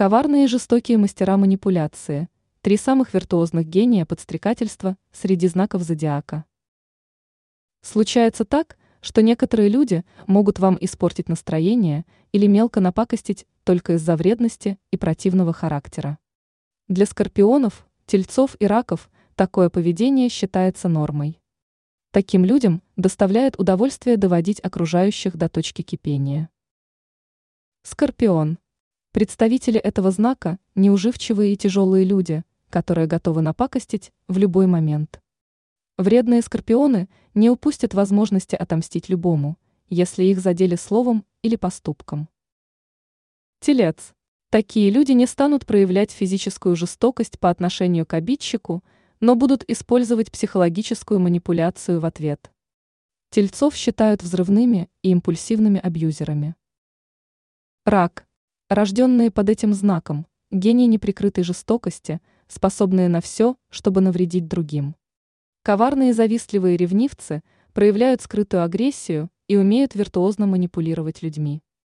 Коварные и жестокие мастера манипуляции. Три самых виртуозных гения подстрекательства среди знаков зодиака. Случается так, что некоторые люди могут вам испортить настроение или мелко напакостить только из-за вредности и противного характера. Для скорпионов, тельцов и раков такое поведение считается нормой. Таким людям доставляет удовольствие доводить окружающих до точки кипения. Скорпион. Представители этого знака – неуживчивые и тяжелые люди, которые готовы напакостить в любой момент. Вредные скорпионы не упустят возможности отомстить любому, если их задели словом или поступком. Телец. Такие люди не станут проявлять физическую жестокость по отношению к обидчику, но будут использовать психологическую манипуляцию в ответ. Тельцов считают взрывными и импульсивными абьюзерами. Рак. Рожденные под этим знаком, гении неприкрытой жестокости, способные на все, чтобы навредить другим. Коварные завистливые ревнивцы проявляют скрытую агрессию и умеют виртуозно манипулировать людьми.